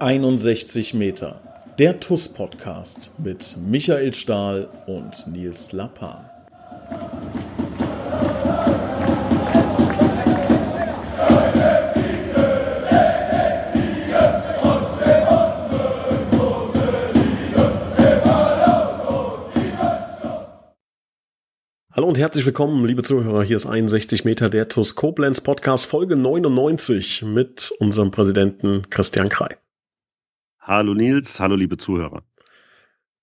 61 Meter. Der TUS Podcast mit Michael Stahl und Nils Lappan. Hallo und herzlich willkommen, liebe Zuhörer. Hier ist 61 Meter der TUS Koblenz Podcast Folge 99 mit unserem Präsidenten Christian Krei. Hallo Nils, hallo liebe Zuhörer.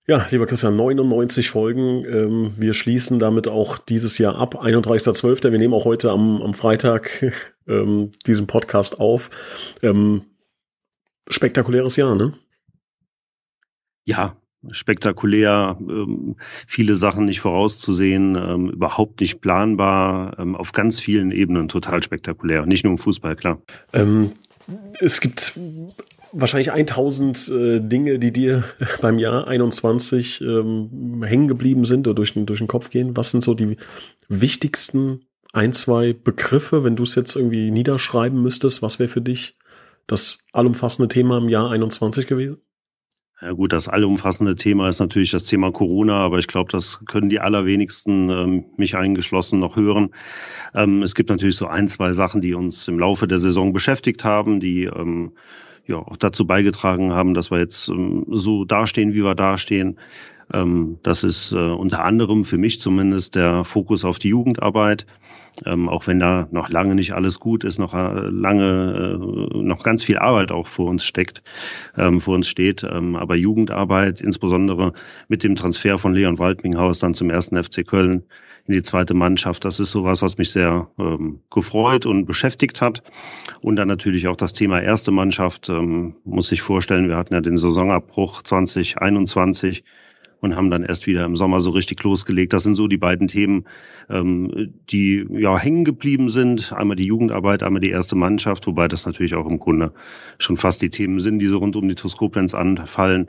Ja, lieber Christian, 99 Folgen. Ähm, wir schließen damit auch dieses Jahr ab, 31.12. Wir nehmen auch heute am, am Freitag ähm, diesen Podcast auf. Ähm, spektakuläres Jahr, ne? Ja, spektakulär, ähm, viele Sachen nicht vorauszusehen, ähm, überhaupt nicht planbar, auf ganz vielen Ebenen total spektakulär. Nicht nur im Fußball, klar. Es gibt wahrscheinlich 1000 äh, Dinge, die dir beim Jahr 21 ähm, hängen geblieben sind oder durch den, durch den Kopf gehen. Was sind so die wichtigsten ein, zwei Begriffe, wenn du es jetzt irgendwie niederschreiben müsstest? Was wäre für dich das allumfassende Thema im Jahr 21 gewesen? Ja gut, das allumfassende Thema ist natürlich das Thema Corona, aber ich glaube, das können die allerwenigsten, ähm, mich eingeschlossen, noch hören. Ähm, es gibt natürlich so ein, zwei Sachen, die uns im Laufe der Saison beschäftigt haben, die ähm, ja auch dazu beigetragen haben, dass wir jetzt ähm, so dastehen, wie wir dastehen. Ähm, das ist äh, unter anderem für mich zumindest der Fokus auf die Jugendarbeit. Ähm, auch wenn da noch lange nicht alles gut ist, noch äh, lange, äh, noch ganz viel Arbeit auch vor uns steckt, ähm, vor uns steht. Aber Jugendarbeit, insbesondere mit dem Transfer von Leon Waldminghaus dann zum ersten FC Köln, in die zweite Mannschaft. Das ist sowas, was mich sehr gefreut und beschäftigt hat. Und dann natürlich auch das Thema erste Mannschaft. Muss ich vorstellen, wir hatten ja den Saisonabbruch 2021 und haben dann erst wieder im Sommer so richtig losgelegt. Das sind so die beiden Themen, ähm, die ja hängen geblieben sind. Einmal die Jugendarbeit, einmal die erste Mannschaft, wobei das natürlich auch im Grunde schon fast die Themen sind, die so rund um die Toskoplenz anfallen.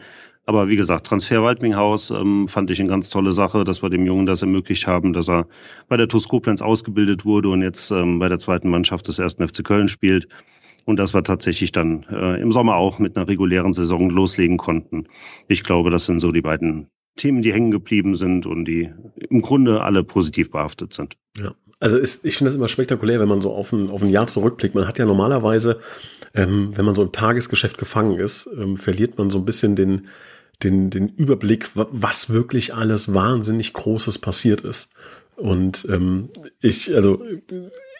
Aber wie gesagt, Transfer Waldminghaus ähm, fand ich eine ganz tolle Sache, dass wir dem Jungen das ermöglicht haben, dass er bei der TuS ausgebildet wurde und jetzt ähm, bei der zweiten Mannschaft des ersten FC Köln spielt. Und dass wir tatsächlich dann äh, im Sommer auch mit einer regulären Saison loslegen konnten. Ich glaube, das sind so die beiden Themen, die hängen geblieben sind und die im Grunde alle positiv behaftet sind. Ja. Also ist, ich finde das immer spektakulär, wenn man so auf ein, auf ein Jahr zurückblickt. Man hat ja normalerweise, ähm, wenn man so im Tagesgeschäft gefangen ist, ähm, verliert man so ein bisschen den, den, den Überblick, was wirklich alles wahnsinnig Großes passiert ist. Und ähm, ich, also,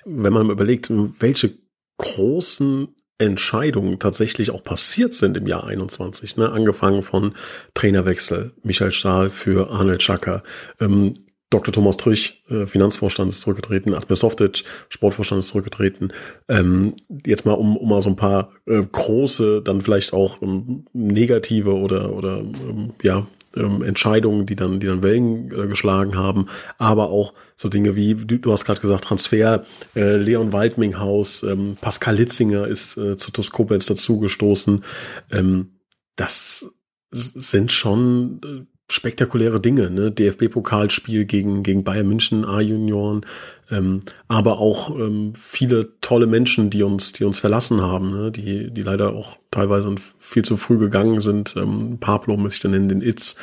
wenn man überlegt, welche großen Entscheidungen tatsächlich auch passiert sind im Jahr 21, ne? angefangen von Trainerwechsel, Michael Stahl für Arnold Schacker, ähm, Dr. Thomas Trüch, äh, Finanzvorstand ist zurückgetreten, Ahmed Softic, Sportvorstand ist zurückgetreten. Ähm, jetzt mal, um, um mal so ein paar äh, große, dann vielleicht auch ähm, negative oder, oder ähm, ja, ähm, Entscheidungen, die dann, die dann Wellen äh, geschlagen haben, aber auch so Dinge wie, du, du hast gerade gesagt, Transfer, äh, Leon Waldminghaus, ähm, Pascal Litzinger ist äh, zu Toskopens dazugestoßen. Ähm, das sind schon äh, spektakuläre Dinge, ne? DFB-Pokalspiel gegen, gegen Bayern München, A-Junioren, ähm, aber auch ähm, viele tolle Menschen, die uns, die uns verlassen haben, ne? die, die leider auch teilweise viel zu früh gegangen sind. Ähm, Pablo muss ich dann nennen, den Itz,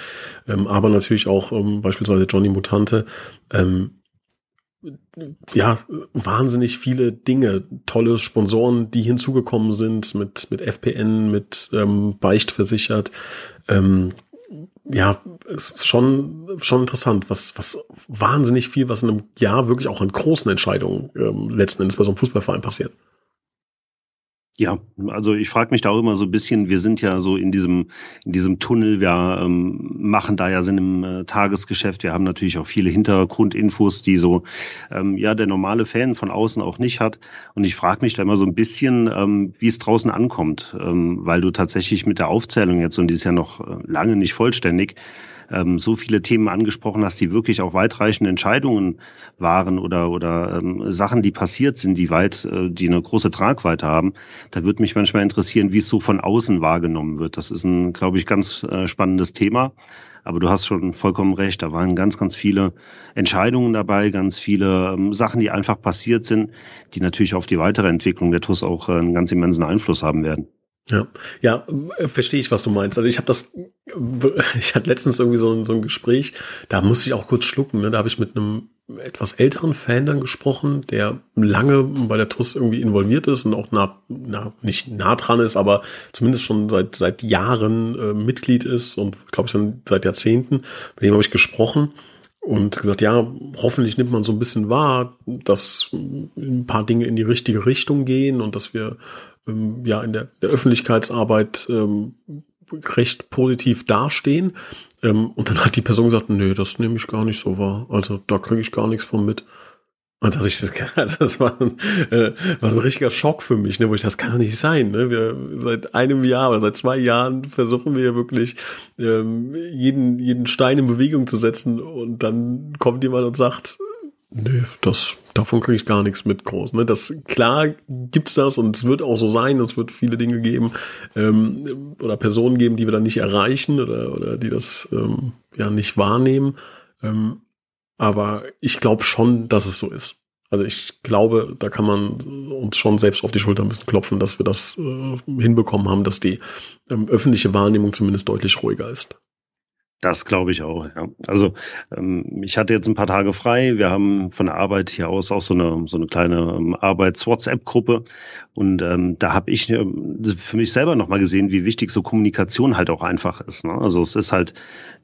ähm, aber natürlich auch ähm, beispielsweise Johnny Mutante. Ähm, ja, wahnsinnig viele Dinge, tolle Sponsoren, die hinzugekommen sind mit, mit FPN, mit ähm, Beicht versichert, ähm, ja, ist schon, schon interessant, was, was wahnsinnig viel, was in einem Jahr wirklich auch an großen Entscheidungen ähm, letzten Endes bei so einem Fußballverein passiert. Ja, also ich frage mich da auch immer so ein bisschen, wir sind ja so in diesem, in diesem Tunnel, wir ähm, machen da ja Sinn im äh, Tagesgeschäft, wir haben natürlich auch viele Hintergrundinfos, die so ähm, ja der normale Fan von außen auch nicht hat. Und ich frage mich da immer so ein bisschen, ähm, wie es draußen ankommt, ähm, weil du tatsächlich mit der Aufzählung jetzt, und die ist ja noch äh, lange nicht vollständig, ähm, so viele Themen angesprochen hast, die wirklich auch weitreichende Entscheidungen waren oder, oder ähm, Sachen, die passiert sind, die weit, äh, die eine große Tragweite haben. Da würde mich manchmal interessieren, wie es so von außen wahrgenommen wird. Das ist ein, glaube ich, ganz äh, spannendes Thema. Aber du hast schon vollkommen recht. Da waren ganz, ganz viele Entscheidungen dabei, ganz viele ähm, Sachen, die einfach passiert sind, die natürlich auf die weitere Entwicklung der TUS auch äh, einen ganz immensen Einfluss haben werden. Ja, ja, äh, verstehe ich, was du meinst. Also ich habe das, ich hatte letztens irgendwie so, so ein Gespräch, da musste ich auch kurz schlucken. Ne? Da habe ich mit einem etwas älteren Fan dann gesprochen, der lange bei der TUS irgendwie involviert ist und auch nah, nah nicht nah dran ist, aber zumindest schon seit seit Jahren äh, Mitglied ist und glaube ich dann seit Jahrzehnten. Mit dem habe ich gesprochen und gesagt, ja, hoffentlich nimmt man so ein bisschen wahr, dass ein paar Dinge in die richtige Richtung gehen und dass wir ähm, ja in der, der Öffentlichkeitsarbeit ähm, recht positiv dastehen. Ähm, und dann hat die Person gesagt, nee, das nehme ich gar nicht so wahr. Also da kriege ich gar nichts von mit. Und dass ich das, das war, ein, äh, war ein richtiger Schock für mich, ne, wo ich das kann doch nicht sein. Ne? Wir seit einem Jahr oder seit zwei Jahren versuchen wir wirklich ähm, jeden jeden Stein in Bewegung zu setzen und dann kommt jemand und sagt, nö, das davon kriege ich gar nichts mit groß. Ne? Das klar gibt's das und es wird auch so sein. Es wird viele Dinge geben ähm, oder Personen geben, die wir dann nicht erreichen oder oder die das ähm, ja nicht wahrnehmen. Ähm, aber ich glaube schon, dass es so ist. Also ich glaube, da kann man uns schon selbst auf die Schulter ein bisschen klopfen, dass wir das äh, hinbekommen haben, dass die ähm, öffentliche Wahrnehmung zumindest deutlich ruhiger ist. Das glaube ich auch, ja. Also ähm, ich hatte jetzt ein paar Tage frei. Wir haben von der Arbeit hier aus auch so eine, so eine kleine ähm, Arbeits-WhatsApp-Gruppe. Und ähm, da habe ich äh, für mich selber nochmal gesehen, wie wichtig so Kommunikation halt auch einfach ist. Ne? Also es ist halt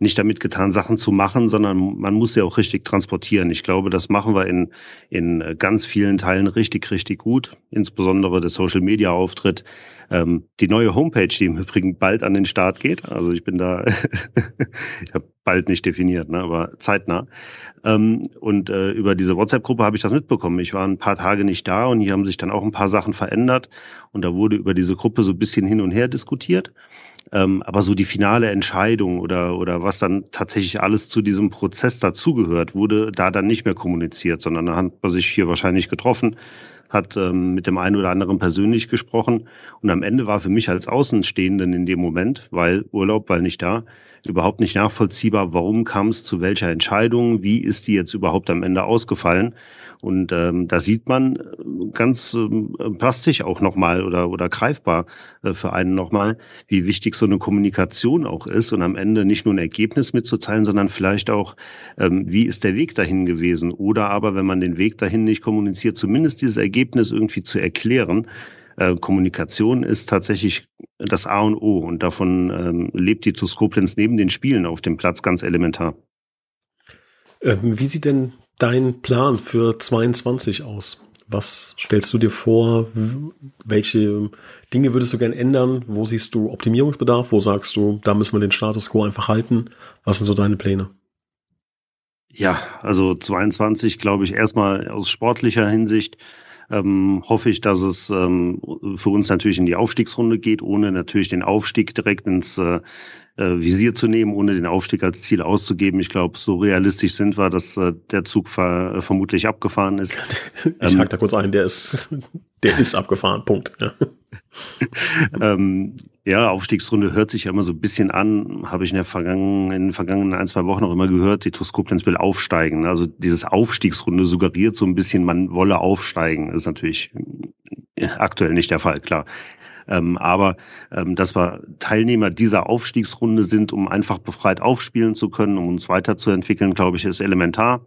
nicht damit getan, Sachen zu machen, sondern man muss sie auch richtig transportieren. Ich glaube, das machen wir in, in ganz vielen Teilen richtig, richtig gut. Insbesondere der Social-Media-Auftritt ähm, die neue Homepage, die im Übrigen bald an den Start geht, also ich bin da, ich habe bald nicht definiert, ne, aber zeitnah. Ähm, und äh, über diese WhatsApp-Gruppe habe ich das mitbekommen. Ich war ein paar Tage nicht da und hier haben sich dann auch ein paar Sachen verändert und da wurde über diese Gruppe so ein bisschen hin und her diskutiert. Ähm, aber so die finale Entscheidung oder, oder was dann tatsächlich alles zu diesem Prozess dazugehört, wurde da dann nicht mehr kommuniziert, sondern da hat man sich hier wahrscheinlich getroffen, hat ähm, mit dem einen oder anderen persönlich gesprochen. Und am Ende war für mich als Außenstehenden in dem Moment, weil Urlaub, weil nicht da, überhaupt nicht nachvollziehbar, warum kam es zu welcher Entscheidung, wie ist die jetzt überhaupt am Ende ausgefallen. Und ähm, da sieht man äh, ganz ähm, plastisch auch nochmal oder, oder greifbar äh, für einen nochmal, wie wichtig so eine Kommunikation auch ist und am Ende nicht nur ein Ergebnis mitzuteilen, sondern vielleicht auch, ähm, wie ist der Weg dahin gewesen. Oder aber, wenn man den Weg dahin nicht kommuniziert, zumindest dieses Ergebnis irgendwie zu erklären. Äh, Kommunikation ist tatsächlich das A und O und davon ähm, lebt die TuS Koblenz neben den Spielen auf dem Platz ganz elementar. Ähm, wie sieht denn dein Plan für 22 aus? Was stellst du dir vor? Welche Dinge würdest du gern ändern? Wo siehst du Optimierungsbedarf? Wo sagst du, da müssen wir den Status quo einfach halten? Was sind so deine Pläne? Ja, also 22 glaube ich erstmal aus sportlicher Hinsicht ähm, hoffe ich, dass es ähm, für uns natürlich in die Aufstiegsrunde geht, ohne natürlich den Aufstieg direkt ins äh, Visier zu nehmen, ohne den Aufstieg als Ziel auszugeben. Ich glaube, so realistisch sind wir, dass äh, der Zug ver äh, vermutlich abgefahren ist. Ich ähm, hake da kurz ein, der ist, der ist abgefahren, Punkt. Ja. ähm, ja, Aufstiegsrunde hört sich ja immer so ein bisschen an, habe ich in, der vergangenen, in den vergangenen ein, zwei Wochen auch immer gehört, die TuS Koblenz will aufsteigen. Also dieses Aufstiegsrunde suggeriert so ein bisschen, man wolle aufsteigen. Das ist natürlich aktuell nicht der Fall, klar. Ähm, aber ähm, dass wir Teilnehmer dieser Aufstiegsrunde sind, um einfach befreit aufspielen zu können, um uns weiterzuentwickeln, glaube ich, ist elementar.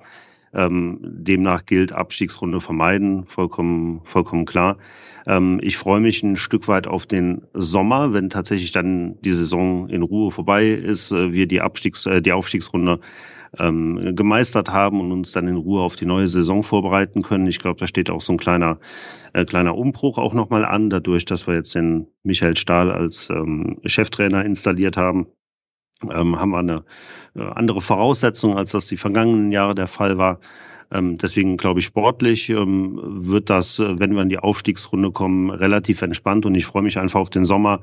Ähm, demnach gilt Abstiegsrunde vermeiden, vollkommen, vollkommen klar. Ähm, ich freue mich ein Stück weit auf den Sommer, wenn tatsächlich dann die Saison in Ruhe vorbei ist, äh, wir die Abstiegs, äh, die Aufstiegsrunde ähm, gemeistert haben und uns dann in Ruhe auf die neue Saison vorbereiten können. Ich glaube, da steht auch so ein kleiner, äh, kleiner Umbruch auch nochmal an, dadurch, dass wir jetzt den Michael Stahl als ähm, Cheftrainer installiert haben. Ähm, haben wir eine äh, andere Voraussetzung, als das die vergangenen Jahre der Fall war. Ähm, deswegen glaube ich, sportlich ähm, wird das, äh, wenn wir in die Aufstiegsrunde kommen, relativ entspannt und ich freue mich einfach auf den Sommer,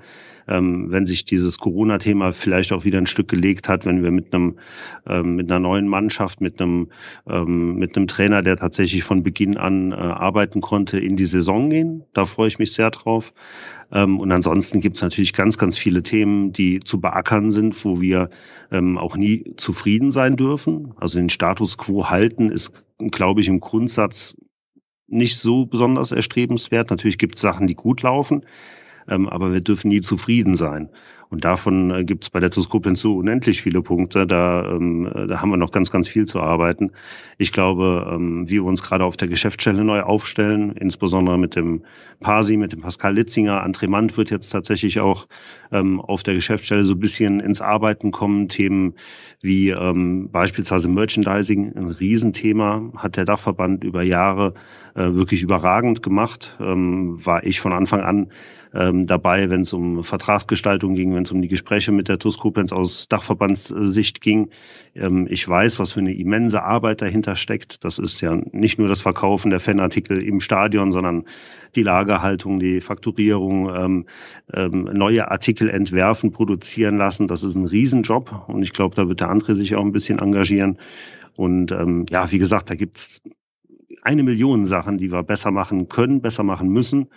ähm, wenn sich dieses Corona-Thema vielleicht auch wieder ein Stück gelegt hat, wenn wir mit einem mit einer neuen Mannschaft, mit einem mit einem Trainer, der tatsächlich von Beginn an äh, arbeiten konnte, in die Saison gehen. Da freue ich mich sehr drauf. Ähm, und ansonsten gibt es natürlich ganz, ganz viele Themen, die zu beackern sind, wo wir ähm, auch nie zufrieden sein dürfen. Also den Status quo halten ist, glaube ich, im Grundsatz nicht so besonders erstrebenswert. Natürlich gibt es Sachen, die gut laufen. ähm, aber wir dürfen nie zufrieden sein. Und davon äh, gibt es bei der Toskopien so unendlich viele Punkte. Da, ähm, da haben wir noch ganz, ganz viel zu arbeiten. Ich glaube, ähm, wie wir uns gerade auf der Geschäftsstelle neu aufstellen, insbesondere mit dem Pasi, mit dem Pascal Litzinger, André Mann wird jetzt tatsächlich auch ähm, auf der Geschäftsstelle so ein bisschen ins Arbeiten kommen. Themen wie ähm, beispielsweise Merchandising, ein Riesenthema, hat der Dachverband über Jahre äh, wirklich überragend gemacht. Ähm, war ich von Anfang an ähm, dabei, wenn es um Vertragsgestaltung ging, wenn es um die Gespräche mit der TUS Koblenz aus Dachverbandssicht ging. Ähm, ich weiß, was für eine immense Arbeit dahinter steckt. Das ist ja nicht nur das Verkaufen der Fanartikel im Stadion, sondern die Lagerhaltung, die Fakturierung, ähm, ähm, neue Artikel entwerfen, produzieren lassen. Das ist ein Riesenjob und ich glaube, da wird der andere sich auch ein bisschen engagieren. Und ähm, ja, wie gesagt, da gibt's eine Million Sachen, die wir besser machen können, besser machen müssen.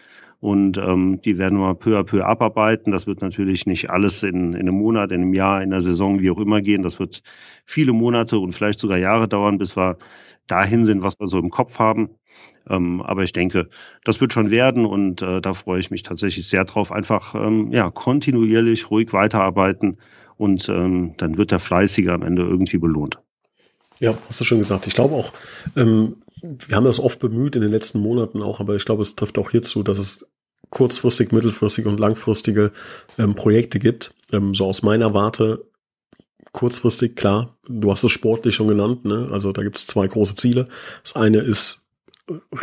Und ähm, die werden wir peu à peu abarbeiten. Das wird natürlich nicht alles in, in einem Monat, in einem Jahr, in einer Saison, wie auch immer gehen. Das wird viele Monate und vielleicht sogar Jahre dauern, bis wir dahin sind, was wir so im Kopf haben. Ähm, aber ich denke, das wird schon werden und äh, da freue ich mich tatsächlich sehr drauf. Einfach ähm, ja kontinuierlich, ruhig weiterarbeiten und ähm, dann wird der Fleißige am Ende irgendwie belohnt. Ja, hast du schon gesagt. Ich glaube auch, ähm, wir haben das oft bemüht in den letzten Monaten auch, aber ich glaube, es trifft auch hierzu, dass es kurzfristig, mittelfristige und langfristige ähm, Projekte gibt. Ähm, so aus meiner Warte kurzfristig, klar, du hast es sportlich schon genannt, ne? Also da gibt es zwei große Ziele. Das eine ist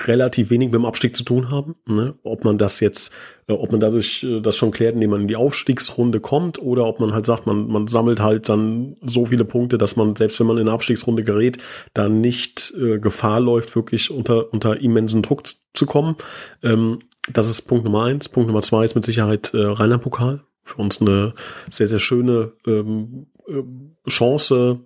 relativ wenig mit dem Abstieg zu tun haben. Ne? Ob man das jetzt, äh, ob man dadurch äh, das schon klärt, indem man in die Aufstiegsrunde kommt, oder ob man halt sagt, man, man sammelt halt dann so viele Punkte, dass man, selbst wenn man in eine Abstiegsrunde gerät, dann nicht äh, Gefahr läuft, wirklich unter, unter immensen Druck zu kommen. Ähm, das ist Punkt Nummer eins. Punkt Nummer zwei ist mit Sicherheit äh, Rheinland-Pokal. Für uns eine sehr, sehr schöne ähm, äh, Chance,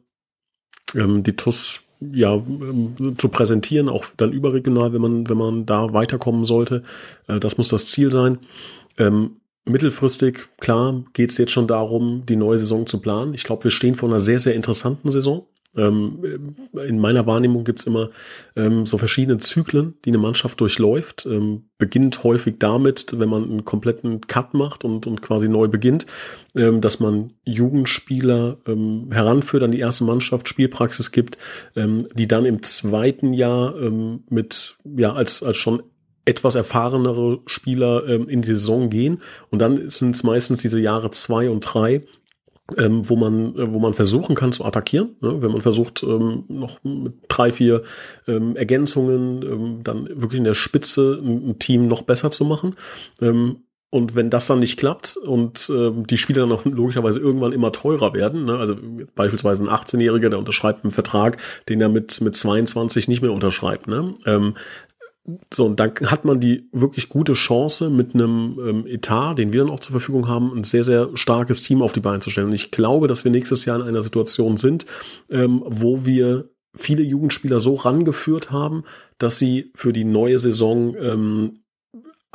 ähm, die TUS ja, ähm, zu präsentieren, auch dann überregional, wenn man, wenn man da weiterkommen sollte. Äh, das muss das Ziel sein. Ähm, mittelfristig, klar, geht es jetzt schon darum, die neue Saison zu planen. Ich glaube, wir stehen vor einer sehr, sehr interessanten Saison. Ähm, in meiner Wahrnehmung gibt's immer ähm, so verschiedene Zyklen, die eine Mannschaft durchläuft. Ähm, beginnt häufig damit, wenn man einen kompletten Cut macht und, und quasi neu beginnt, ähm, dass man Jugendspieler ähm, heranführt an die erste Mannschaft, Spielpraxis gibt, ähm, die dann im zweiten Jahr mit, ja, als, als schon etwas erfahrenere Spieler ähm, in die Saison gehen. Und dann sind es meistens diese Jahre zwei und drei, ähm, wo man äh, wo man versuchen kann zu attackieren, ne? wenn man versucht ähm, noch mit drei vier ähm, Ergänzungen ähm, dann wirklich in der Spitze ein, ein Team noch besser zu machen. Ähm, und wenn das dann nicht klappt und ähm, die Spieler dann auch logischerweise irgendwann immer teurer werden, ne? also beispielsweise ein 18-Jähriger, der unterschreibt einen Vertrag, den er mit, mit 22 nicht mehr unterschreibt, ne? ähm, so, und dann hat man die wirklich gute Chance, mit einem ähm, Etat, den wir dann auch zur Verfügung haben, ein sehr, sehr starkes Team auf die Beine zu stellen. Und ich glaube, dass wir nächstes Jahr in einer Situation sind, ähm, wo wir viele Jugendspieler so rangeführt haben, dass sie für die neue Saison ähm,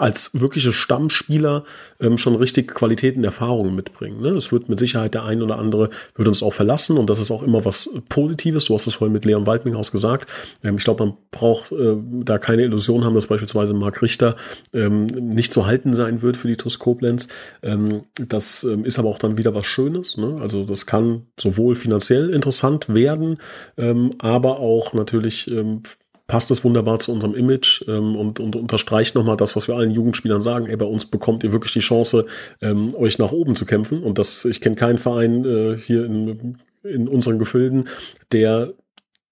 als wirkliche Stammspieler ähm, schon richtig Qualitäten Erfahrungen mitbringen. Ne? Es wird mit Sicherheit der ein oder andere wird uns auch verlassen und das ist auch immer was Positives. Du hast es vorhin mit Leon Waldminghaus gesagt. Ähm, ich glaube, man braucht äh, da keine Illusion haben, dass beispielsweise Marc Richter ähm, nicht zu halten sein wird für die TuS Koblenz. Ähm, das ähm, ist aber auch dann wieder was Schönes. Ne? Also das kann sowohl finanziell interessant werden, ähm, aber auch natürlich ähm, passt das wunderbar zu unserem Image ähm, und, und unterstreicht nochmal das, was wir allen Jugendspielern sagen. Ey, bei uns bekommt ihr wirklich die Chance, ähm, euch nach oben zu kämpfen. Und das, ich kenne keinen Verein äh, hier in, in unseren Gefilden, der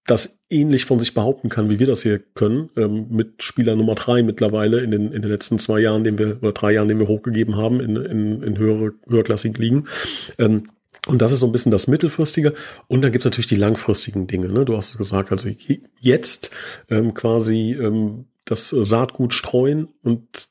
das ähnlich von sich behaupten kann, wie wir das hier können, ähm, mit Spieler Nummer drei mittlerweile in den, in den letzten zwei Jahren, den wir, oder drei Jahren, den wir hochgegeben haben in, in, in höhere, höherklassigen Ligen. Ähm, und das ist so ein bisschen das Mittelfristige. Und dann gibt's natürlich die langfristigen Dinge. Ne? Du hast es gesagt, also jetzt ähm, quasi ähm, das Saatgut streuen und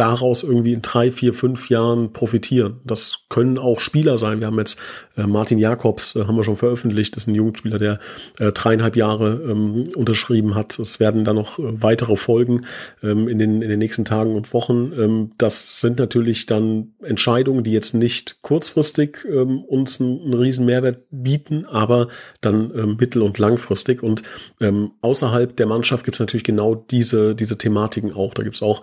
daraus irgendwie in drei, vier, fünf Jahren profitieren. Das können auch Spieler sein. Wir haben jetzt äh, Martin Jakobs, äh, haben wir schon veröffentlicht, das ist ein Jugendspieler, der äh, dreieinhalb Jahre ähm, unterschrieben hat. Es werden da noch äh, weitere Folgen ähm, in, den, in den nächsten Tagen und Wochen. Ähm, das sind natürlich dann Entscheidungen, die jetzt nicht kurzfristig ähm, uns einen, einen riesen Mehrwert bieten, aber dann ähm, mittel- und langfristig. Und ähm, außerhalb der Mannschaft gibt es natürlich genau diese, diese Thematiken auch. Da gibt es auch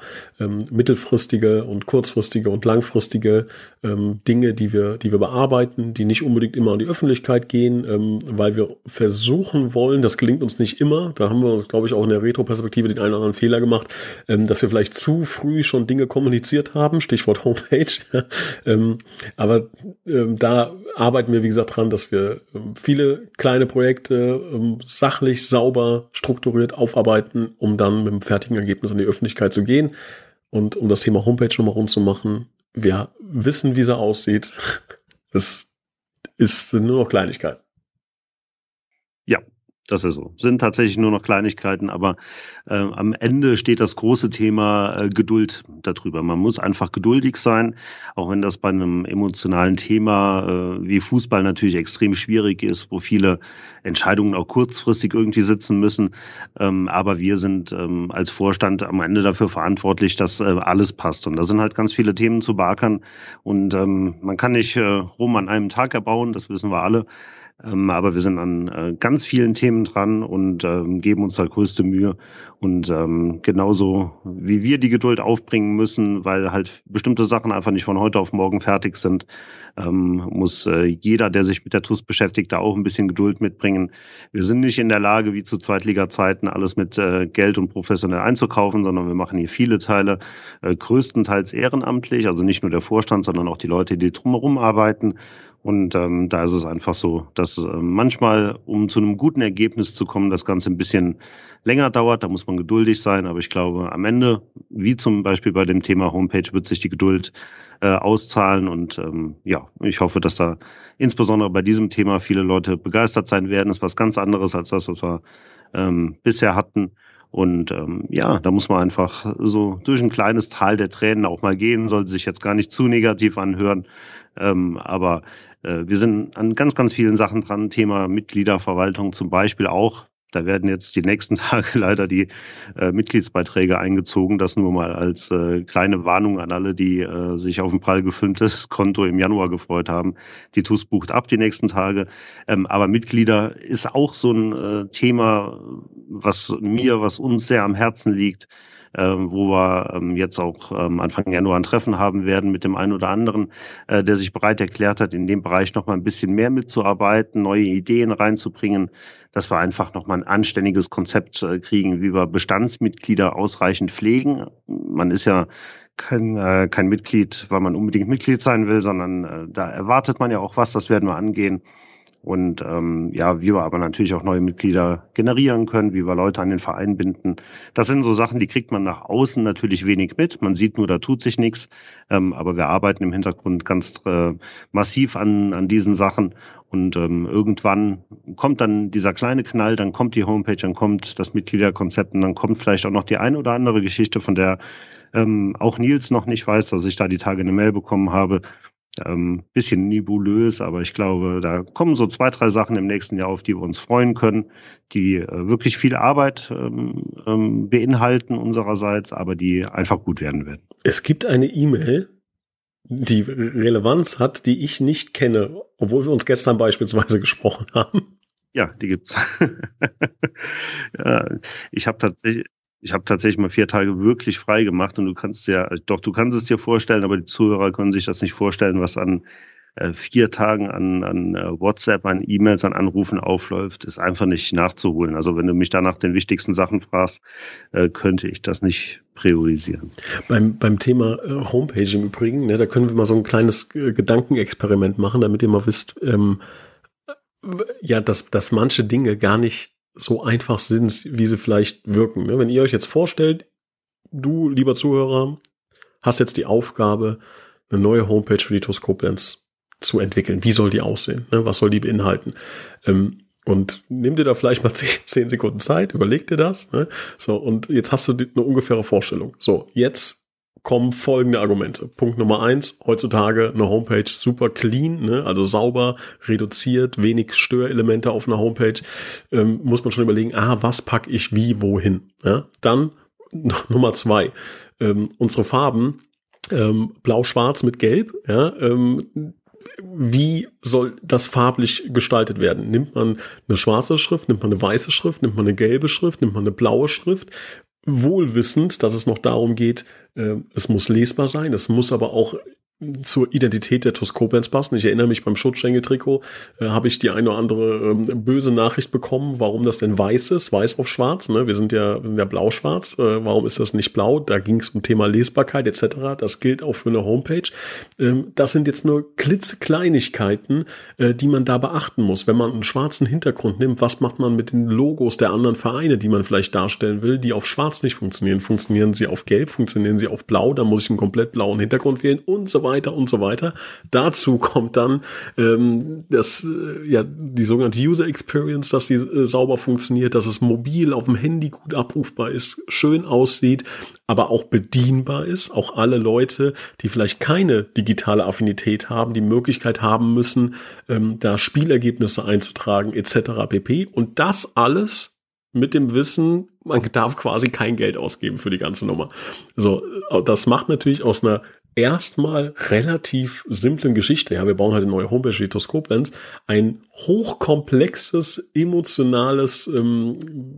mittelfristig mittelfristige und kurzfristige und langfristige ähm, Dinge, die wir, die wir bearbeiten, die nicht unbedingt immer an die Öffentlichkeit gehen, ähm, weil wir versuchen wollen, das gelingt uns nicht immer, da haben wir, glaube ich, auch in der Retro-Perspektive den einen oder anderen Fehler gemacht, ähm, dass wir vielleicht zu früh schon Dinge kommuniziert haben, Stichwort Homepage. ähm, aber ähm, da arbeiten wir, wie gesagt, dran, dass wir ähm, viele kleine Projekte ähm, sachlich, sauber, strukturiert aufarbeiten, um dann mit dem fertigen Ergebnis an die Öffentlichkeit zu gehen. Und um das Thema Homepage nochmal rund zu machen, wir wissen, wie sie aussieht. Es ist nur noch Kleinigkeit. Das ist so. Sind tatsächlich nur noch Kleinigkeiten, aber äh, am Ende steht das große Thema äh, Geduld darüber. Man muss einfach geduldig sein, auch wenn das bei einem emotionalen Thema äh, wie Fußball natürlich extrem schwierig ist, wo viele Entscheidungen auch kurzfristig irgendwie sitzen müssen. Ähm, aber wir sind ähm, als Vorstand am Ende dafür verantwortlich, dass äh, alles passt. Und da sind halt ganz viele Themen zu beackern. Und ähm, man kann nicht äh, Rom an einem Tag erbauen, das wissen wir alle. Ähm, aber wir sind an äh, ganz vielen Themen dran und ähm, geben uns da größte Mühe. Und ähm, genauso wie wir die Geduld aufbringen müssen, weil halt bestimmte Sachen einfach nicht von heute auf morgen fertig sind, ähm, muss äh, jeder, der sich mit der TUS beschäftigt, da auch ein bisschen Geduld mitbringen. Wir sind nicht in der Lage, wie zu Zweitliga-Zeiten, alles mit äh, Geld und professionell einzukaufen, sondern wir machen hier viele Teile, äh, größtenteils ehrenamtlich, also nicht nur der Vorstand, sondern auch die Leute, die drumherum arbeiten. Und ähm, da ist es einfach so, dass äh, manchmal, um zu einem guten Ergebnis zu kommen, das Ganze ein bisschen länger dauert. Da muss man geduldig sein. Aber ich glaube, am Ende, wie zum Beispiel bei dem Thema Homepage, wird sich die Geduld äh, auszahlen. Und ähm, ja, ich hoffe, dass da insbesondere bei diesem Thema viele Leute begeistert sein werden. Das ist was ganz anderes als das, was wir ähm, bisher hatten. Und ähm, ja, da muss man einfach so durch ein kleines Tal der Tränen auch mal gehen, sollte sich jetzt gar nicht zu negativ anhören. Ähm, aber äh, wir sind an ganz, ganz vielen Sachen dran. Thema Mitgliederverwaltung zum Beispiel auch. Da werden jetzt die nächsten Tage leider die äh, Mitgliedsbeiträge eingezogen. Das nur mal als äh, kleine Warnung an alle, die äh, sich auf ein prall gefülltes Konto im Januar gefreut haben. Die TUS bucht ab die nächsten Tage. Ähm, aber Mitglieder ist auch so ein äh, Thema, was mir, was uns sehr am Herzen liegt wo wir ähm, jetzt auch ähm, Anfang Januar ein Treffen haben werden mit dem einen oder anderen, äh, der sich bereit erklärt hat, in dem Bereich noch mal ein bisschen mehr mitzuarbeiten, neue Ideen reinzubringen, dass wir einfach noch mal ein anständiges Konzept äh, kriegen, wie wir Bestandsmitglieder ausreichend pflegen. Man ist ja kein, äh, kein Mitglied, weil man unbedingt Mitglied sein will, sondern äh, da erwartet man ja auch was, das werden wir angehen. Und ähm, ja, wie wir aber natürlich auch neue Mitglieder generieren können, wie wir Leute an den Verein binden. Das sind so Sachen, die kriegt man nach außen natürlich wenig mit. Man sieht nur, da tut sich nichts. Ähm, aber wir arbeiten im Hintergrund ganz äh, massiv an, an diesen Sachen. Und ähm, irgendwann kommt dann dieser kleine Knall, dann kommt die Homepage, dann kommt das Mitgliederkonzept und dann kommt vielleicht auch noch die eine oder andere Geschichte, von der ähm, auch Nils noch nicht weiß, dass ich da die Tage eine Mail bekommen habe, ähm, bisschen nebulös, aber ich glaube, da kommen so zwei, drei Sachen im nächsten Jahr, auf die wir uns freuen können, die äh, wirklich viel Arbeit ähm, ähm, beinhalten unsererseits, aber die einfach gut werden werden. Es gibt eine E-Mail, die Relevanz hat, die ich nicht kenne, obwohl wir uns gestern beispielsweise gesprochen haben. Ja, die gibt's. ja, ich habe tatsächlich, ich habe tatsächlich mal vier Tage wirklich frei gemacht und du kannst ja, doch, du kannst es dir vorstellen, aber die Zuhörer können sich das nicht vorstellen, was an äh, vier Tagen an, an äh, WhatsApp, an E-Mails, an Anrufen aufläuft, ist einfach nicht nachzuholen. Also wenn du mich da nach den wichtigsten Sachen fragst, äh, könnte ich das nicht priorisieren. Beim, beim Thema Homepage im Übrigen, ne, da können wir mal so ein kleines Gedankenexperiment machen, damit ihr mal wisst, ähm, ja, dass, dass manche Dinge gar nicht so einfach sind, wie sie vielleicht wirken. Ne? Wenn ihr euch jetzt vorstellt, du, lieber Zuhörer, hast jetzt die Aufgabe, eine neue Homepage für die TUS zu entwickeln. Wie soll die aussehen? Ne? Was soll die beinhalten? Ähm, und nimm dir da vielleicht mal zehn Sekunden Zeit, überleg dir das. Ne? So, und jetzt hast du eine ungefähre Vorstellung. So, jetzt kommen folgende Argumente. Punkt Nummer eins, heutzutage eine Homepage super clean, ne? also sauber, reduziert, wenig Störelemente auf einer Homepage. Ähm, muss man schon überlegen, ah, was packe ich wie wohin. Ja? Dann Nummer zwei, ähm, unsere Farben, ähm, blau-schwarz mit gelb, ja, ähm, wie soll das farblich gestaltet werden? Nimmt man eine schwarze Schrift, nimmt man eine weiße Schrift, nimmt man eine gelbe Schrift, nimmt man eine blaue Schrift? Wohlwissend, dass es noch darum geht, äh, es muss lesbar sein, es muss aber auch zur Identität der TuS Koblenz passen. Ich erinnere mich beim Schutzschenkel-Trikot äh, habe ich die eine oder andere ähm, böse Nachricht bekommen, warum das denn weiß ist, weiß auf schwarz. Ne? Wir sind ja, wir sind ja blau-schwarz. Äh, warum ist das nicht blau? Da ging es um Thema Lesbarkeit etc. Das gilt auch für eine Homepage. Ähm, das sind jetzt nur klitzekleinigkeiten, äh, die man da beachten muss. Wenn man einen schwarzen Hintergrund nimmt, was macht man mit den Logos der anderen Vereine, die man vielleicht darstellen will, die auf schwarz nicht funktionieren? Funktionieren sie auf gelb? Funktionieren sie auf blau? Da muss ich einen komplett blauen Hintergrund wählen und so weiter weiter und so weiter. Dazu kommt dann ähm, das, äh, ja, die sogenannte User Experience, dass die äh, sauber funktioniert, dass es mobil auf dem Handy gut abrufbar ist, schön aussieht, aber auch bedienbar ist. Auch alle Leute, die vielleicht keine digitale Affinität haben, die Möglichkeit haben müssen, ähm, da Spielergebnisse einzutragen etc. pp. Und das alles mit dem Wissen, man darf quasi kein Geld ausgeben für die ganze Nummer. So, äh, das macht natürlich aus einer erstmal relativ simplen Geschichte, ja, wir bauen halt eine neue Homepage wie Toskoplenz, ein hochkomplexes, emotionales ähm,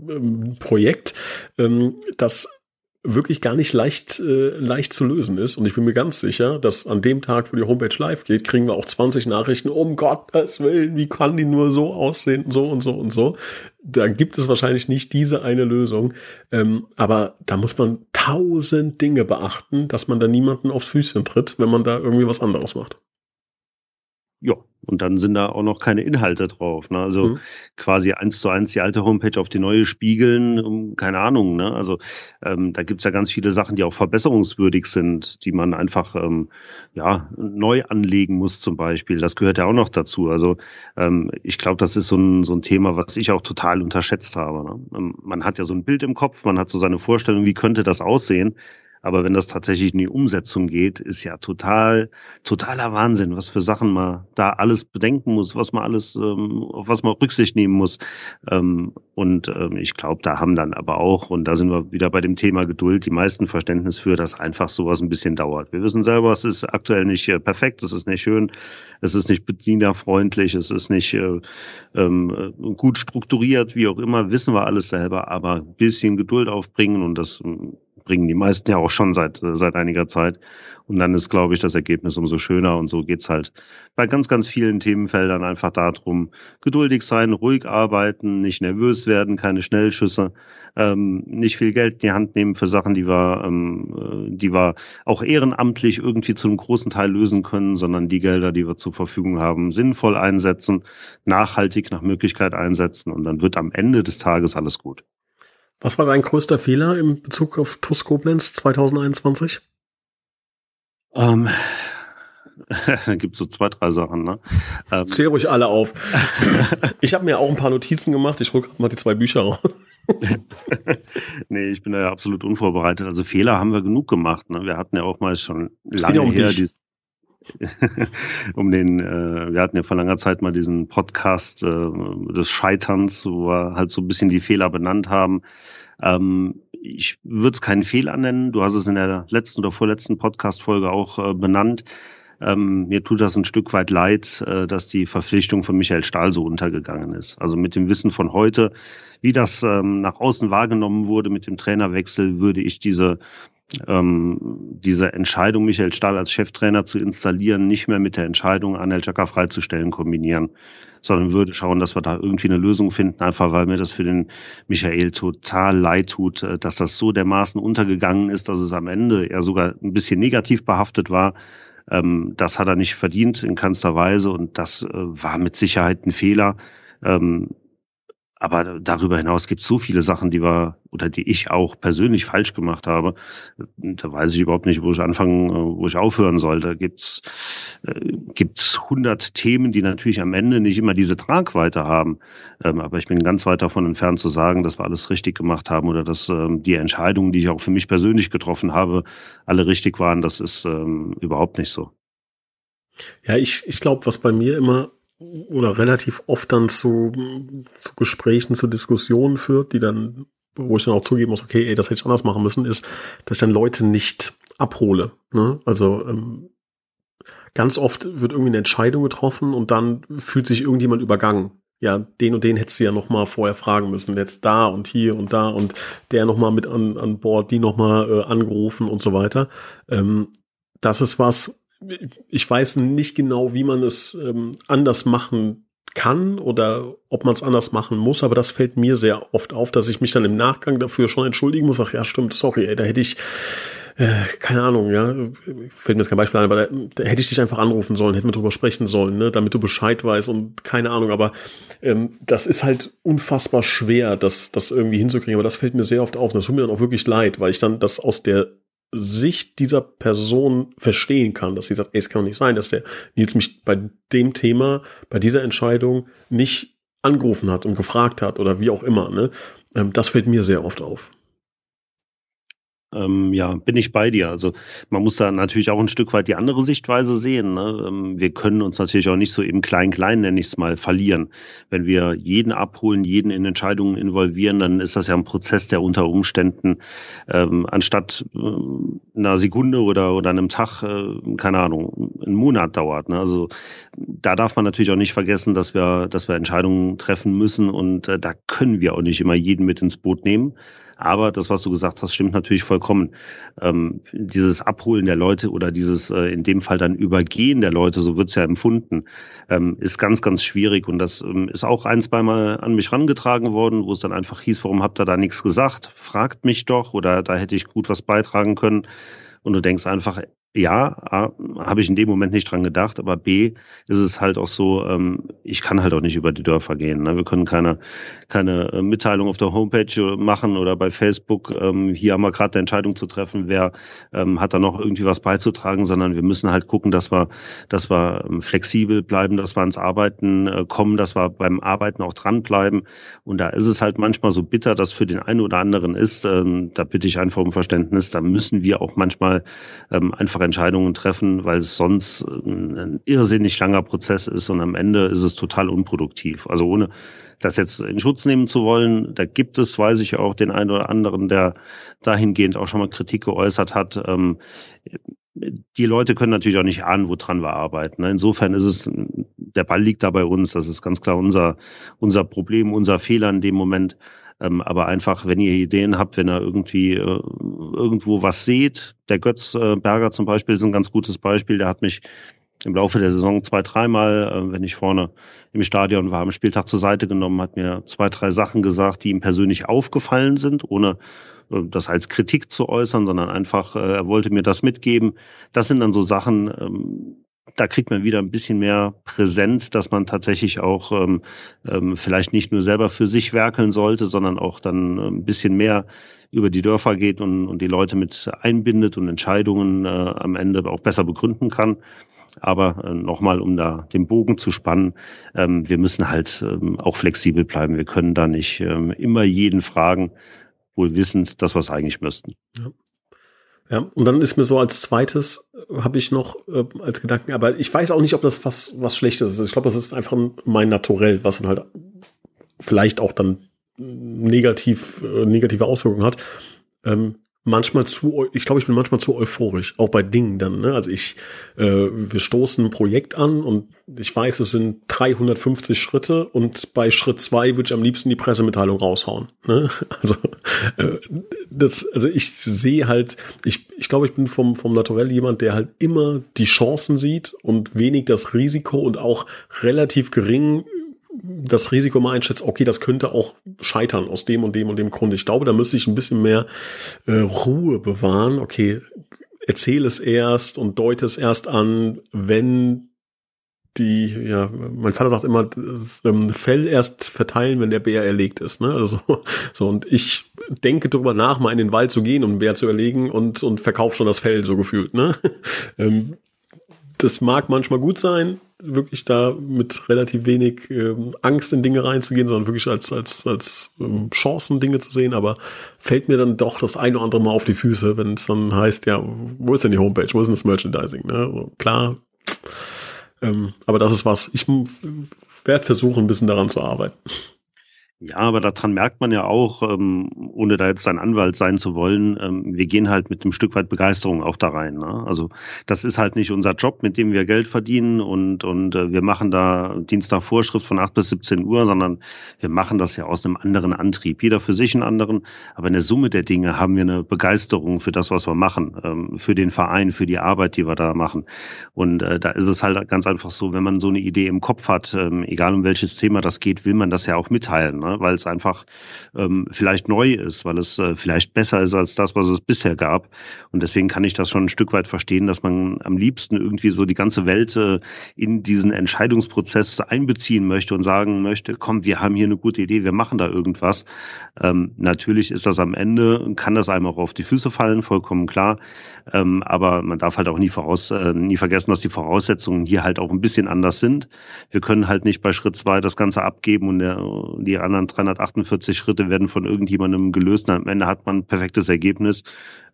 ähm, Projekt, ähm, das wirklich gar nicht leicht, äh, leicht zu lösen ist. Und ich bin mir ganz sicher, dass an dem Tag, wo die Homepage live geht, kriegen wir auch 20 Nachrichten, um Gottes Willen, wie kann die nur so aussehen, so und so und so. Da gibt es wahrscheinlich nicht diese eine Lösung. Ähm, aber da muss man tausend Dinge beachten, dass man da niemanden aufs Füßchen tritt, wenn man da irgendwie was anderes macht. Ja, und dann sind da auch noch keine Inhalte drauf. Ne? Also mhm. quasi eins zu eins die alte Homepage auf die neue spiegeln, keine Ahnung. Ne? Also ähm, da gibt's ja ganz viele Sachen, die auch verbesserungswürdig sind, die man einfach ähm, ja neu anlegen muss zum Beispiel. Das gehört ja auch noch dazu. Also ähm, ich glaube, das ist so ein, so ein Thema, was ich auch total unterschätzt habe. Ne? Ähm, man hat ja so ein Bild im Kopf, man hat so seine Vorstellung, wie könnte das aussehen. Aber wenn das tatsächlich in die Umsetzung geht, ist ja total, totaler Wahnsinn, was für Sachen man da alles bedenken muss, was man alles, ähm, auf was man Rücksicht nehmen muss. Ähm, und ähm, ich glaube, da haben dann aber auch, und da sind wir wieder bei dem Thema Geduld, die meisten Verständnis für, dass einfach sowas ein bisschen dauert. Wir wissen selber, es ist aktuell nicht äh, perfekt, es ist nicht schön, es ist nicht bedienerfreundlich, es ist nicht äh, ähm, gut strukturiert, wie auch immer, wissen wir alles selber, aber ein bisschen Geduld aufbringen und das bringen die meisten ja auch schon seit, äh, seit einiger Zeit. Und dann ist, glaube ich, das Ergebnis umso schöner. Und so geht's halt bei ganz, ganz vielen Themenfeldern einfach darum, geduldig sein, ruhig arbeiten, nicht nervös werden, keine Schnellschüsse, ähm, nicht viel Geld in die Hand nehmen für Sachen, die wir, ähm, äh, die wir auch ehrenamtlich irgendwie zu einem großen Teil lösen können, sondern die Gelder, die wir zur Verfügung haben, sinnvoll einsetzen, nachhaltig nach Möglichkeit einsetzen. Und dann wird am Ende des Tages alles gut. Was war dein größter Fehler im Bezug auf TUS Koblenz 2021? Ähm, da gibt so zwei, drei Sachen. Ne? Ähm, Zähl ruhig alle auf. ich habe mir auch ein paar Notizen gemacht. Ich rück mal die zwei Bücher raus. nee, ich bin da ja absolut unvorbereitet. Also Fehler haben wir genug gemacht. Ne? Wir hatten ja auch mal schon lange um her dies, um den, äh, wir hatten ja vor langer Zeit mal diesen Podcast äh, des Scheiterns, wo wir halt so ein bisschen die Fehler benannt haben. Ähm, ich würde es keinen Fehler nennen. Du hast es in der letzten oder vorletzten Podcast-Folge auch äh, benannt. Ähm, mir tut das ein Stück weit leid, äh, dass die Verpflichtung von Michael Stahl so untergegangen ist. Also mit dem Wissen von heute, wie das ähm, nach außen wahrgenommen wurde mit dem Trainerwechsel, würde ich diese ähm, diese Entscheidung, Michael Stahl als Cheftrainer zu installieren, nicht mehr mit der Entscheidung, Anel Chaka freizustellen, kombinieren, sondern würde schauen, dass wir da irgendwie eine Lösung finden, einfach weil mir das für den Michael total leid tut, äh, dass das so dermaßen untergegangen ist, dass es am Ende eher sogar ein bisschen negativ behaftet war. Ähm, das hat er nicht verdient in keinster Weise und das äh, war mit Sicherheit ein Fehler. Ähm, aber darüber hinaus gibt es so viele Sachen, die wir oder die ich auch persönlich falsch gemacht habe. Da weiß ich überhaupt nicht, wo ich anfangen, wo ich aufhören soll. Da gibt's äh, gibt's hundert Themen, die natürlich am Ende nicht immer diese Tragweite haben. Ähm, aber ich bin ganz weit davon entfernt zu sagen, dass wir alles richtig gemacht haben oder dass ähm, die Entscheidungen, die ich auch für mich persönlich getroffen habe, alle richtig waren. Das ist ähm, überhaupt nicht so. Ja, ich, ich glaube, was bei mir immer oder relativ oft dann zu, zu Gesprächen, zu Diskussionen führt, die dann, wo ich dann auch zugeben muss, okay, ey, das hätte ich anders machen müssen, ist, dass ich dann Leute nicht abhole. Ne? Also ähm, ganz oft wird irgendwie eine Entscheidung getroffen und dann fühlt sich irgendjemand übergangen. ja, den und den hättest du ja noch mal vorher fragen müssen. Jetzt da und hier und da und der noch mal mit an, an Bord, die noch mal äh, angerufen und so weiter. Ähm, das ist was, ich weiß nicht genau, wie man es ähm, anders machen kann oder ob man es anders machen muss, aber das fällt mir sehr oft auf, dass ich mich dann im Nachgang dafür schon entschuldigen muss. Ach ja, stimmt, sorry, ey, da hätte ich äh, keine Ahnung, ja, fällt mir jetzt kein Beispiel ein, aber da, da hätte ich dich einfach anrufen sollen, hätten wir drüber sprechen sollen, ne, damit du Bescheid weißt und keine Ahnung, aber ähm, das ist halt unfassbar schwer, das, das irgendwie hinzukriegen, aber das fällt mir sehr oft auf. Das tut mir dann auch wirklich leid, weil ich dann das aus der Sicht dieser Person verstehen kann, dass sie sagt, ey, es kann doch nicht sein, dass der Nils mich bei dem Thema, bei dieser Entscheidung nicht angerufen hat und gefragt hat oder wie auch immer. Ne? Ähm, das fällt mir sehr oft auf ähm, ja, bin ich bei dir. Also man muss da natürlich auch ein Stück weit die andere Sichtweise sehen. Ne? Ähm, wir können uns natürlich auch nicht so eben klein-klein, nenne ich es mal, verlieren. Wenn wir jeden abholen, jeden in Entscheidungen involvieren, dann ist das ja ein Prozess, der unter Umständen ähm, anstatt äh, einer Sekunde oder, oder einem Tag, äh, keine Ahnung, einen Monat dauert. Ne? Also da darf man natürlich auch nicht vergessen, dass wir, dass wir Entscheidungen treffen müssen und äh, da können wir auch nicht immer jeden mit ins Boot nehmen. Aber das, was du gesagt hast, stimmt natürlich vollkommen. Ähm, dieses Abholen der Leute oder dieses äh, in dem Fall dann Übergehen der Leute, so wird's ja empfunden, ähm, ist ganz, ganz schwierig. Und das ähm, ist auch ein, zweimal an mich rangetragen worden, wo es dann einfach hieß, warum habt ihr da nichts gesagt? Fragt mich doch oder da hätte ich gut was beitragen können. Und du denkst einfach, ja, habe ich in dem Moment nicht dran gedacht, aber B ist es halt auch so, ähm, ich kann halt auch nicht über die Dörfer gehen. Ne? Wir können keine, keine äh, Mitteilung auf der Homepage machen oder bei Facebook, ähm, hier haben wir gerade eine Entscheidung zu treffen, wer ähm, hat da noch irgendwie was beizutragen, sondern wir müssen halt gucken, dass wir, dass wir ähm, flexibel bleiben, dass wir ans Arbeiten äh, kommen, dass wir beim Arbeiten auch dranbleiben. Und da ist es halt manchmal so bitter, dass für den einen oder anderen ist, ähm, da bitte ich einfach um Verständnis, da müssen wir auch manchmal ähm, einfach einfach Entscheidungen treffen, weil es sonst ein irrsinnig langer Prozess ist und am Ende ist es total unproduktiv. Also ohne das jetzt in Schutz nehmen zu wollen, da gibt es, weiß ich auch, den einen oder anderen, der dahingehend auch schon mal Kritik geäußert hat. Ähm, die Leute können natürlich auch nicht ahnen, woran wir arbeiten. Insofern ist es, der Ball liegt da bei uns. Das ist ganz klar unser, unser Problem, unser Fehler in dem Moment. Ähm, aber einfach, wenn ihr Ideen habt, wenn ihr irgendwie äh, irgendwo was seht, der Götz äh, Berger zum Beispiel ist ein ganz gutes Beispiel, der hat mich im Laufe der Saison zwei, dreimal, äh, wenn ich vorne im Stadion war, am Spieltag zur Seite genommen, hat mir zwei, drei Sachen gesagt, die ihm persönlich aufgefallen sind, ohne äh, das als Kritik zu äußern, sondern einfach, äh, er wollte mir das mitgeben. Das sind dann so Sachen, ähm, da kriegt man wieder ein bisschen mehr präsent, dass man tatsächlich auch ähm, ähm, vielleicht nicht nur selber für sich werkeln sollte, sondern auch dann äh, ein bisschen mehr über die Dörfer geht und, und die Leute mit einbindet und Entscheidungen äh, am Ende auch besser begründen kann. Aber äh, nochmal, um da den Bogen zu spannen, ähm, wir müssen halt ähm, auch flexibel bleiben. Wir können da nicht ähm, immer jeden fragen, wohl wissend, dass wir es eigentlich müssten. Ja. Ja, und dann ist mir so als zweites, äh, habe ich noch äh, als Gedanken, aber ich weiß auch nicht, ob das was, was Schlechtes ist. Ich glaube, das ist einfach mein Naturell, was dann halt vielleicht auch dann negativ, äh, negative Auswirkungen hat. Ähm, manchmal zu, ich glaube, ich bin manchmal zu euphorisch, auch bei Dingen dann. Ne? Also ich, äh, wir stoßen ein Projekt an und ich weiß, es sind 350 Schritte und bei Schritt zwei würde ich am liebsten die Pressemitteilung raushauen. Ne? Also äh, das, also ich sehe halt, ich, ich glaube, ich bin vom vom Naturell jemand, der halt immer die Chancen sieht und wenig das Risiko und auch relativ gering das Risiko mal einschätzt, okay, das könnte auch scheitern aus dem und dem und dem Grund. Ich glaube, da müsste ich ein bisschen mehr äh, Ruhe bewahren. Okay, erzähle es erst und deute es erst an, wenn die, ja, mein Vater sagt immer, ähm, Fell erst verteilen, wenn der Bär erlegt ist, ne? Also, so, und ich denke darüber nach, mal in den Wald zu gehen, um einen Bär zu erlegen und, und verkaufe schon das Fell, so gefühlt, ne? Ähm, das mag manchmal gut sein, wirklich da mit relativ wenig ähm, Angst in Dinge reinzugehen, sondern wirklich als, als, als ähm, Chancen Dinge zu sehen, aber fällt mir dann doch das eine oder andere Mal auf die Füße, wenn es dann heißt, ja, wo ist denn die Homepage, wo ist denn das Merchandising? Ne? Klar, ähm, aber das ist was, ich werde versuchen, ein bisschen daran zu arbeiten. Ja, aber daran merkt man ja auch, ähm, ohne da jetzt ein Anwalt sein zu wollen, ähm, wir gehen halt mit einem Stück weit Begeisterung auch da rein. Ne? Also das ist halt nicht unser Job, mit dem wir Geld verdienen und, und äh, wir machen da Dienstag Vorschrift von 8 bis 17 Uhr, sondern wir machen das ja aus einem anderen Antrieb. Jeder für sich einen anderen, aber in der Summe der Dinge haben wir eine Begeisterung für das, was wir machen, ähm, für den Verein, für die Arbeit, die wir da machen. Und äh, da ist es halt ganz einfach so, wenn man so eine Idee im Kopf hat, ähm, egal um welches Thema das geht, will man das ja auch mitteilen. Ne? Ne? weil es einfach ähm, vielleicht neu ist, weil es äh, vielleicht besser ist als das, was es bisher gab. Und deswegen kann ich das schon ein Stück weit verstehen, dass man am liebsten irgendwie so die ganze Welt äh, in diesen Entscheidungsprozess einbeziehen möchte und sagen möchte, komm, wir haben hier eine gute Idee, wir machen da irgendwas. Ähm, natürlich ist das am Ende, kann das einem auch auf die Füße fallen, vollkommen klar. Ähm, aber man darf halt auch nie voraus, äh, nie vergessen, dass die Voraussetzungen hier halt auch ein bisschen anders sind. Wir können halt nicht bei Schritt zwei das Ganze abgeben und der, die anderen anderen 348 Schritte werden von irgendjemandem gelöst und am Ende hat man ein perfektes Ergebnis,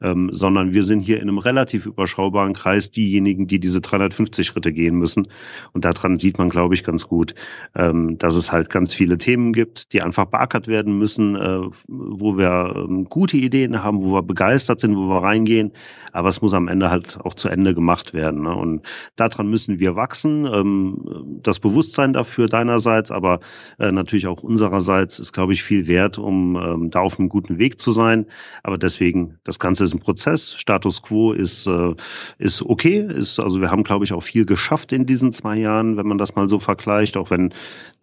ähm, sondern wir sind hier in einem relativ überschaubaren Kreis diejenigen, die diese 350 Schritte gehen müssen. Und daran sieht man, glaube ich, ganz gut, ähm, dass es halt ganz viele Themen gibt, die einfach beackert werden müssen, äh, wo wir ähm, gute Ideen haben, wo wir begeistert sind, wo wir reingehen. Aber es muss am Ende halt auch zu Ende gemacht werden. Ne? Und daran müssen wir wachsen. Ähm, das Bewusstsein dafür deinerseits, aber äh, natürlich auch unsererseits ist, glaube ich, viel wert, um ähm, da auf einem guten Weg zu sein. Aber deswegen, das Ganze ist ein Prozess. Status quo ist, äh, ist okay. Ist, also wir haben, glaube ich, auch viel geschafft in diesen zwei Jahren, wenn man das mal so vergleicht, auch wenn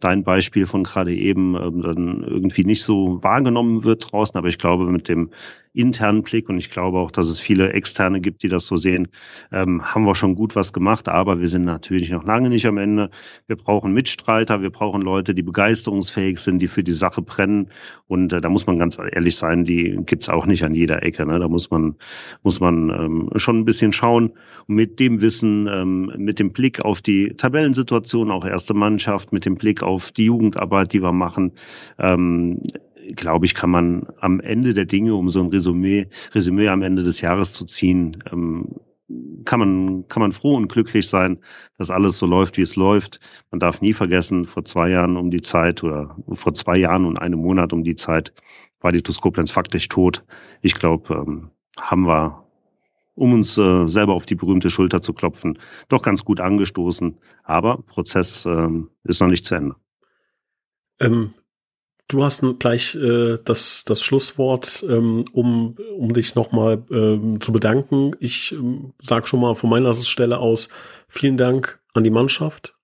dein Beispiel von gerade eben ähm, dann irgendwie nicht so wahrgenommen wird draußen. Aber ich glaube, mit dem internen Blick und ich glaube auch, dass es viele Externe gibt, die das so sehen, ähm, haben wir schon gut was gemacht, aber wir sind natürlich noch lange nicht am Ende. Wir brauchen Mitstreiter, wir brauchen Leute, die begeisterungsfähig sind, die für die Sache brennen und äh, da muss man ganz ehrlich sein, die gibt's auch nicht an jeder Ecke. Ne? Da muss man, muss man ähm, schon ein bisschen schauen und mit dem Wissen, ähm, mit dem Blick auf die Tabellensituation, auch erste Mannschaft, mit dem Blick auf die Jugendarbeit, die wir machen, ähm, glaube ich, kann man am Ende der Dinge, um so ein Resümee, Resümee am Ende des Jahres zu ziehen, ähm, kann man, kann man froh und glücklich sein, dass alles so läuft, wie es läuft. Man darf nie vergessen, vor zwei Jahren um die Zeit oder vor zwei Jahren und einem Monat um die Zeit war die Tuskoblenz faktisch tot. Ich glaube, ähm, haben wir, um uns äh, selber auf die berühmte Schulter zu klopfen, doch ganz gut angestoßen. Aber Prozess ähm, ist noch nicht zu Ende. Ähm, Du hast gleich äh, das, das Schlusswort, ähm, um, um dich nochmal ähm, zu bedanken. Ich ähm, sage schon mal von meiner Stelle aus vielen Dank an die Mannschaft,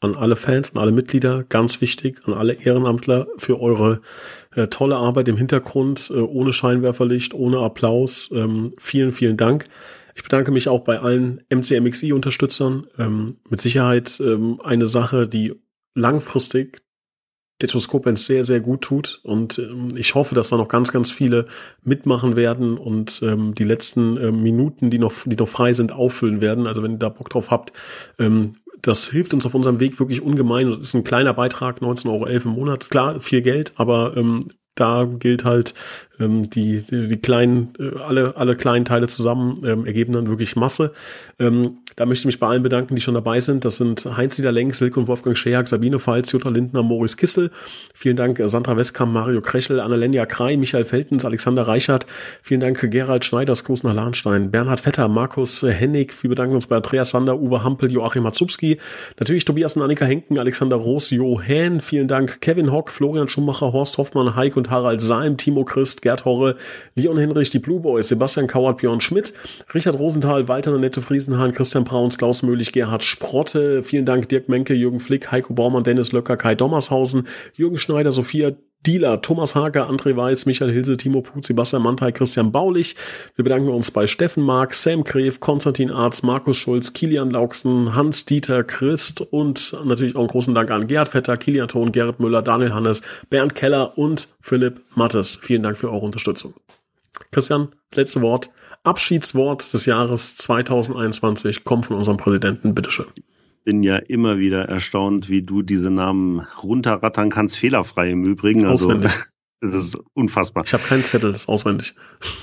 an alle Fans, an alle Mitglieder, ganz wichtig, an alle Ehrenamtler für eure äh, tolle Arbeit im Hintergrund, äh, ohne Scheinwerferlicht, ohne Applaus. Ähm, vielen, vielen Dank. Ich bedanke mich auch bei allen MCMXI-Unterstützern. Ähm, mit Sicherheit ähm, eine Sache, die langfristig Detroskopens sehr, sehr gut tut. Und ähm, ich hoffe, dass da noch ganz, ganz viele mitmachen werden und ähm, die letzten ähm, Minuten, die noch, die noch frei sind, auffüllen werden. Also wenn ihr da Bock drauf habt, ähm, das hilft uns auf unserem Weg wirklich ungemein. Das ist ein kleiner Beitrag, 19,11 Euro im Monat. Klar, viel Geld, aber ähm, da gilt halt, ähm, die, die, die kleinen, äh, alle, alle kleinen Teile zusammen ähm, ergeben dann wirklich Masse. Ähm, da möchte ich mich bei allen bedanken, die schon dabei sind. Das sind Heinz-Dieter Lenk, Silke und Wolfgang Scheak, Sabine Pfalz, Jutta Lindner, Moritz Kissel. Vielen Dank äh, Sandra Westkamp, Mario Krechel, Annalenia Krei, Michael Feltens, Alexander Reichert. Vielen Dank Gerald Schneiders, Gruß nach Lahnstein, Bernhard Vetter, Markus Hennig. Wir bedanken uns bei Andreas Sander, Uwe Hampel, Joachim Matzubski. Natürlich Tobias und Annika Henken, Alexander Roos, Johann. Vielen Dank Kevin Hock, Florian Schumacher, Horst Hoffmann, Heik und Harald Salm, Timo Christ, Gerd Horre, Leon Hinrich, die Blue Boys, Sebastian Kauert, Björn Schmidt, Richard Rosenthal, Walter Nette Friesenhahn, Christian Brauns, Klaus Möhlich, Gerhard Sprotte. Vielen Dank Dirk Menke, Jürgen Flick, Heiko Baumann, Dennis Löcker, Kai Dommershausen, Jürgen Schneider, Sophia Dieler, Thomas Hager, André Weiß, Michael Hilse, Timo Putz, Sebastian Mantei, Christian Baulich. Wir bedanken uns bei Steffen Mark, Sam Gref, Konstantin Arz, Markus Schulz, Kilian Lauksen, Hans-Dieter Christ und natürlich auch einen großen Dank an Gerhard Vetter, Kilian Thon, Gerrit Müller, Daniel Hannes, Bernd Keller und Philipp Mattes. Vielen Dank für eure Unterstützung. Christian, letzte Wort. Abschiedswort des Jahres 2021 kommt von unserem Präsidenten. Bitteschön bin ja immer wieder erstaunt, wie du diese Namen runterrattern kannst, fehlerfrei im Übrigen. Also, auswendig. Das ist unfassbar. Ich habe keinen Zettel, das ist auswendig.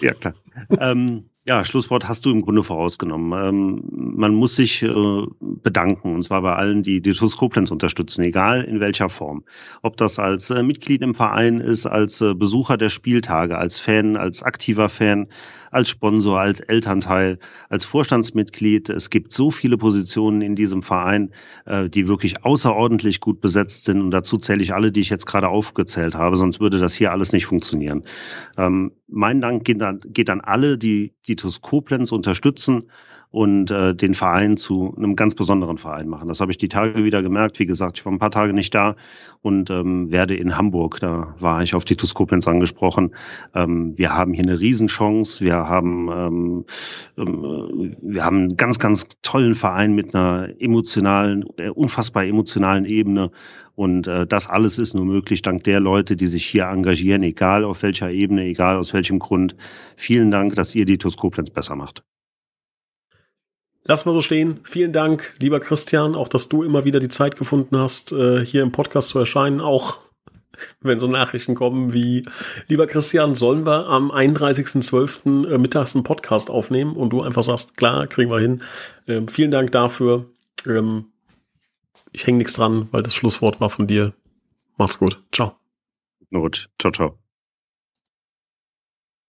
Ja, klar. ähm, Ja, Schlusswort hast du im Grunde vorausgenommen. Ähm, man muss sich äh, bedanken, und zwar bei allen, die die TuS Koblenz unterstützen, egal in welcher Form. Ob das als äh, Mitglied im Verein ist, als äh, Besucher der Spieltage, als Fan, als aktiver Fan, als Sponsor, als Elternteil, als Vorstandsmitglied. Es gibt so viele Positionen in diesem Verein, äh, die wirklich außerordentlich gut besetzt sind. Und dazu zähle ich alle, die ich jetzt gerade aufgezählt habe, sonst würde das hier alles nicht funktionieren. Ähm, mein Dank geht an, geht an alle, die die TuS Koblenz unterstützen und äh, den Verein zu einem ganz besonderen Verein machen. Das habe ich die Tage wieder gemerkt. Wie gesagt, ich war ein paar Tage nicht da und ähm, werde in Hamburg, da war ich auf Titus Koblenz angesprochen. Ähm, wir haben hier eine Riesenchance. Wir haben, ähm, ähm, wir haben einen ganz, ganz tollen Verein mit einer emotionalen, äh, unfassbar emotionalen Ebene. Und äh, das alles ist nur möglich dank der Leute, die sich hier engagieren, egal auf welcher Ebene, egal aus welchem Grund. Vielen Dank, dass ihr die TuS besser macht. Lass mal so stehen. Vielen Dank, lieber Christian, auch dass du immer wieder die Zeit gefunden hast, äh, hier im Podcast zu erscheinen. Auch wenn so Nachrichten kommen wie, lieber Christian, sollen wir am 31.12. Äh, mittags einen Podcast aufnehmen? Und du einfach sagst, klar, kriegen wir hin. Ähm, vielen Dank dafür. Ähm, ich hänge nichts dran, weil das Schlusswort war von dir. Mach's gut. Ciao. Gut. Ciao, ciao.